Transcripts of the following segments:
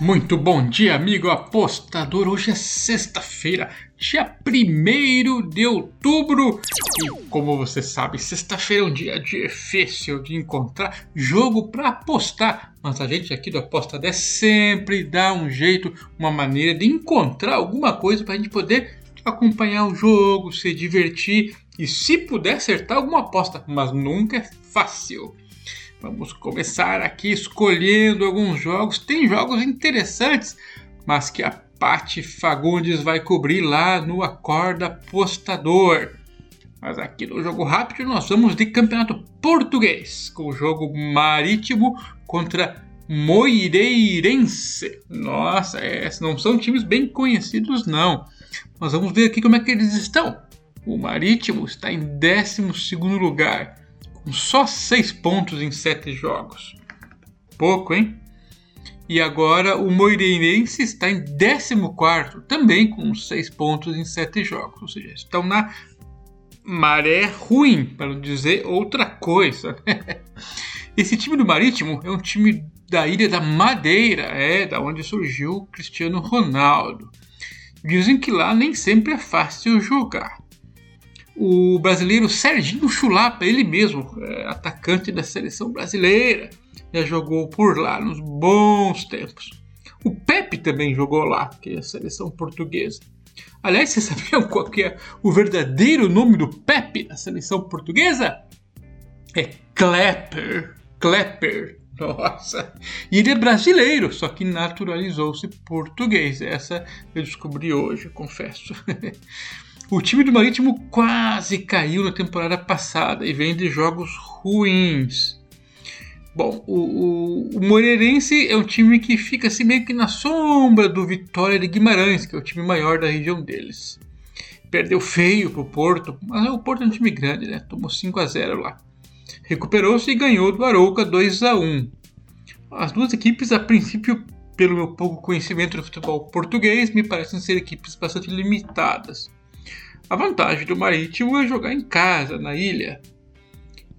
Muito bom dia, amigo apostador. Hoje é sexta-feira, dia 1 de outubro. E como você sabe, sexta-feira é um dia difícil de encontrar jogo para apostar. Mas a gente aqui do Aposta 10 sempre dá um jeito, uma maneira de encontrar alguma coisa para a gente poder acompanhar o jogo, se divertir e, se puder, acertar alguma aposta. Mas nunca é fácil. Vamos começar aqui escolhendo alguns jogos. Tem jogos interessantes, mas que a Pati Fagundes vai cobrir lá no Acorda Apostador. Mas aqui no jogo rápido nós vamos de campeonato português, com o jogo marítimo contra Moireirense. Nossa, esses não são times bem conhecidos não. Mas vamos ver aqui como é que eles estão. O Marítimo está em 12 lugar só 6 pontos em 7 jogos. Pouco, hein? E agora o Moreirense está em 14, também com 6 pontos em 7 jogos. Ou seja, estão na maré ruim, para não dizer outra coisa. Esse time do Marítimo é um time da Ilha da Madeira, é da onde surgiu o Cristiano Ronaldo. Dizem que lá nem sempre é fácil jogar o brasileiro Serginho Chulapa, ele mesmo, é, atacante da seleção brasileira, já jogou por lá nos bons tempos. O Pepe também jogou lá, que é a seleção portuguesa. Aliás, vocês sabiam qual é o verdadeiro nome do Pepe na seleção portuguesa? É Klepper. Klepper. Nossa! E ele é brasileiro, só que naturalizou-se português. Essa eu descobri hoje, confesso. O time do Marítimo quase caiu na temporada passada e vem de jogos ruins. Bom, o, o, o Moreirense é um time que fica assim meio que na sombra do Vitória de Guimarães, que é o time maior da região deles. Perdeu feio pro Porto, mas o Porto é um time grande, né? Tomou 5 a 0 lá. Recuperou-se e ganhou do Arouca 2 a 1. As duas equipes, a princípio, pelo meu pouco conhecimento do futebol português, me parecem ser equipes bastante limitadas. A vantagem do Marítimo é jogar em casa, na ilha.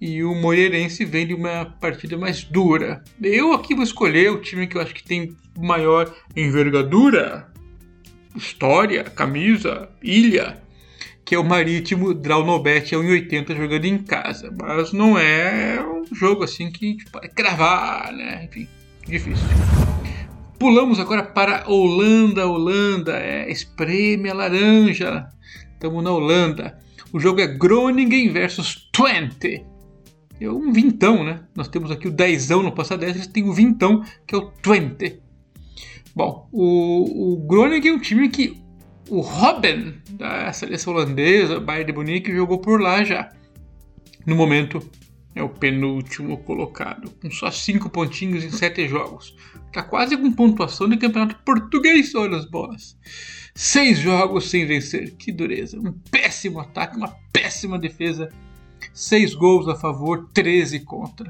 E o Moreirense vem de uma partida mais dura. Eu aqui vou escolher o time que eu acho que tem maior envergadura, história, camisa, ilha, que é o Marítimo Draunobet é 1,80 jogando em casa. Mas não é um jogo assim que gente pode cravar, né? Enfim, difícil. Pulamos agora para Holanda, Holanda, é, espreme a laranja Estamos na Holanda. O jogo é Groningen versus Twente. É um vintão, né? Nós temos aqui o dezão no passado 10, eles têm o vintão, que é o Twente. Bom, o, o Groningen é um time que o Robin, da seleção holandesa, Bayern de Munique, jogou por lá já. No momento, é o penúltimo colocado, com só 5 pontinhos em 7 jogos. Tá quase com pontuação de campeonato português, olha as bolas. Seis jogos sem vencer. Que dureza. Um péssimo ataque, uma péssima defesa. Seis gols a favor, 13 contra.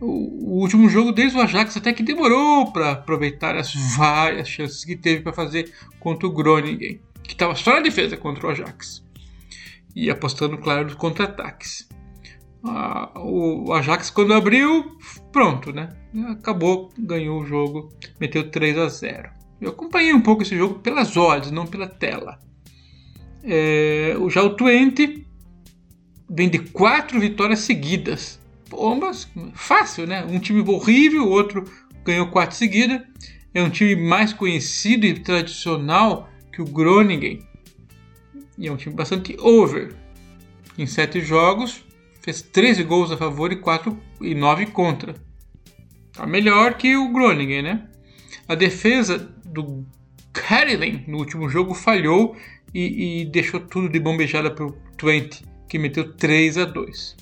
O, o último jogo deles, o Ajax, até que demorou para aproveitar as várias chances que teve para fazer contra o Groningen, que estava só na defesa contra o Ajax. E apostando, claro, nos contra-ataques. Ah, o Ajax, quando abriu, pronto, né? Acabou, ganhou o jogo, meteu 3 a 0. Eu acompanhei um pouco esse jogo pelas odds, não pela tela. É, já o Twente vem de quatro vitórias seguidas. Mas fácil, né? Um time horrível, o outro ganhou quatro seguidas. É um time mais conhecido e tradicional que o Groningen. E é um time bastante over. Em sete jogos, fez 13 gols a favor e, 4, e 9 contra. Tá melhor que o Groningen, né? A defesa do Carolyn no último jogo falhou e, e deixou tudo de bombejada para o Twente, que meteu 3 a 2.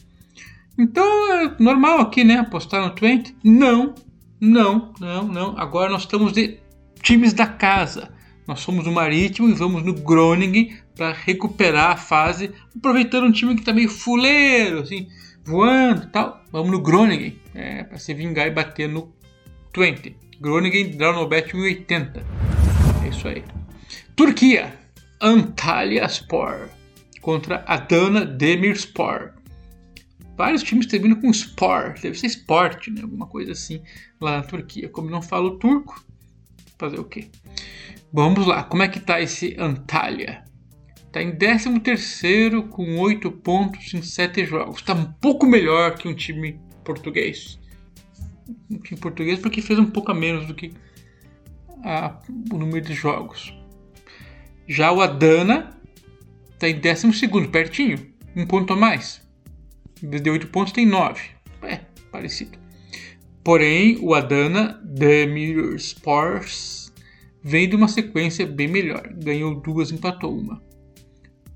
Então é normal aqui, né? Apostar no Twente? Não, não, não, não. Agora nós estamos de times da casa. Nós somos o Marítimo e vamos no Groningen para recuperar a fase, aproveitando um time que está meio fuleiro, assim, voando e tal. Vamos no Groningen, é, para se vingar e bater no Twente. Groningen Drawnobet 1080. É isso aí. Turquia. Antalyaspor contra Adana Demirspor. Vários times terminam com Spor, deve ser esporte, né? alguma coisa assim, lá na Turquia. Como não falo turco, Fazer o quê? Vamos lá, como é que tá esse Antalya? Tá em 13 terceiro com 8 pontos em 7 jogos. Tá um pouco melhor que um time português. Um time português porque fez um pouco a menos do que a, o número de jogos. Já o Adana tá em 12 segundo, pertinho. Um ponto a mais. Em vez de 8 pontos tem 9. É, parecido. Porém, o Adana The Mirror Sports vem de uma sequência bem melhor. Ganhou duas, empatou uma.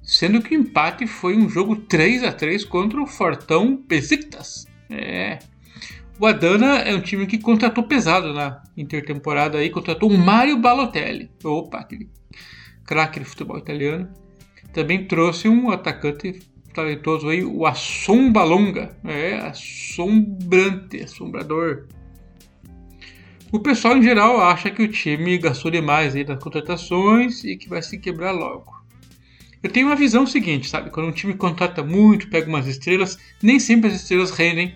Sendo que o empate foi um jogo 3 a 3 contra o Fortão Besiktas. É. O Adana é um time que contratou pesado na intertemporada aí, contratou o Mário Balotelli. Opa, aquele craque de futebol italiano. Também trouxe um atacante talentoso aí, o Assombalonga. É, assombrante, assombrador. O pessoal em geral acha que o time gastou demais aí nas contratações e que vai se quebrar logo. Eu tenho uma visão seguinte, sabe? Quando um time contrata muito, pega umas estrelas, nem sempre as estrelas rendem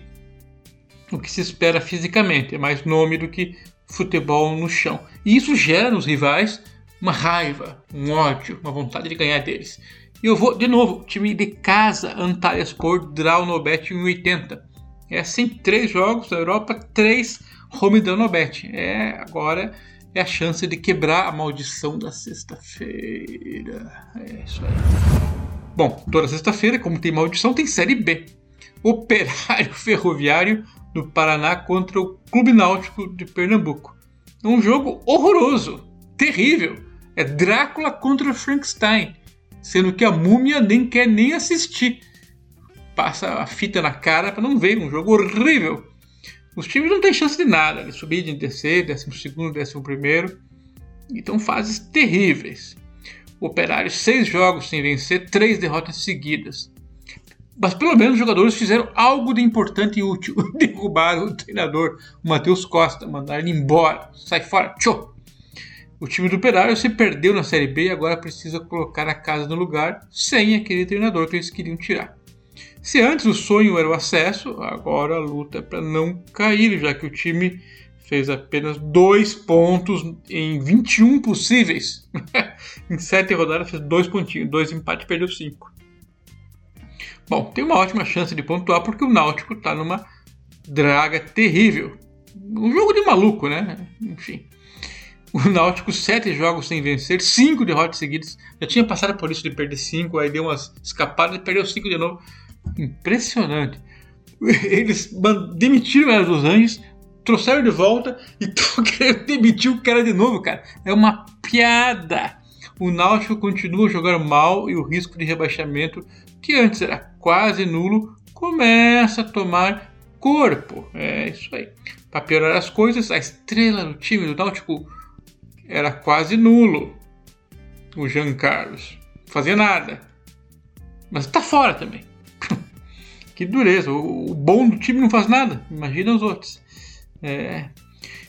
o que se espera fisicamente. É mais nome do que futebol no chão. E isso gera nos rivais uma raiva, um ódio, uma vontade de ganhar deles. E eu vou, de novo, time de casa, Antalya Sport, Draw no Bet 1,80. É assim, três jogos da Europa, três home dano bet. É, agora é a chance de quebrar a maldição da sexta-feira. É isso aí. Bom, toda sexta-feira, como tem maldição, tem Série B. Operário Ferroviário do Paraná contra o Clube Náutico de Pernambuco. Um jogo horroroso, terrível. É Drácula contra Frankenstein, sendo que a múmia nem quer nem assistir. Passa a fita na cara para não ver, um jogo horrível. Os times não têm chance de nada, de subir de terceiro, décimo segundo, décimo primeiro. Então fases terríveis. O Operário, seis jogos sem vencer, três derrotas seguidas. Mas pelo menos os jogadores fizeram algo de importante e útil. Derrubaram o treinador, o Matheus Costa, mandaram ele embora. Sai fora, tchau! O time do Operário se perdeu na Série B e agora precisa colocar a casa no lugar sem aquele treinador que eles queriam tirar. Se antes o sonho era o acesso, agora a luta é para não cair, já que o time fez apenas dois pontos em 21 possíveis. em sete rodadas fez dois pontinhos, dois empates, perdeu cinco. Bom, tem uma ótima chance de pontuar porque o Náutico está numa draga terrível. Um jogo de maluco, né? Enfim. O Náutico, sete jogos sem vencer, cinco derrotas seguidas. Já tinha passado por isso de perder cinco, aí deu umas escapadas e perdeu cinco de novo. Impressionante. Eles demitiram o Era dos Anjos, trouxeram de volta e estão querendo demitir o cara de novo, cara. É uma piada. O Náutico continua jogando mal e o risco de rebaixamento, que antes era quase nulo, começa a tomar corpo. É isso aí. Para piorar as coisas, a estrela do time do Náutico era quase nulo. O Jean Carlos. Fazia nada. Mas está fora também. Que dureza. O, bom do time não faz nada. Imagina os outros. É...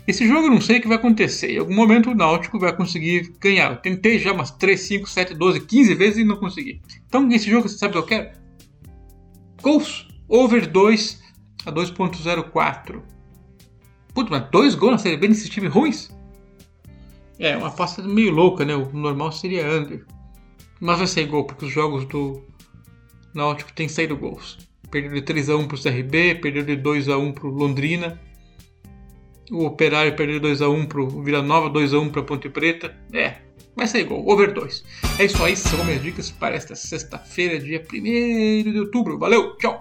Esse jogo eu não sei o que vai acontecer. Em algum momento o Náutico vai conseguir ganhar. Eu tentei já umas 3, 5, 7, 12, 15 vezes e não consegui. Então esse jogo, você sabe o que eu quero? Gols. Over 2 a 2.04. Putz, mas dois gols na Série B nesses times ruins? É, uma aposta meio louca, né? O normal seria under. Mas vai ser gol, porque os jogos do Náutico têm saído gols. Perdeu de 3x1 para o CRB, perdeu de 2x1 para o Londrina. O Operário perdeu de 2x1 para o Vila Nova, 2x1 para Ponte Preta. É, vai ser igual, over 2. É isso aí, são minhas dicas para esta sexta-feira, dia 1 de outubro. Valeu, tchau!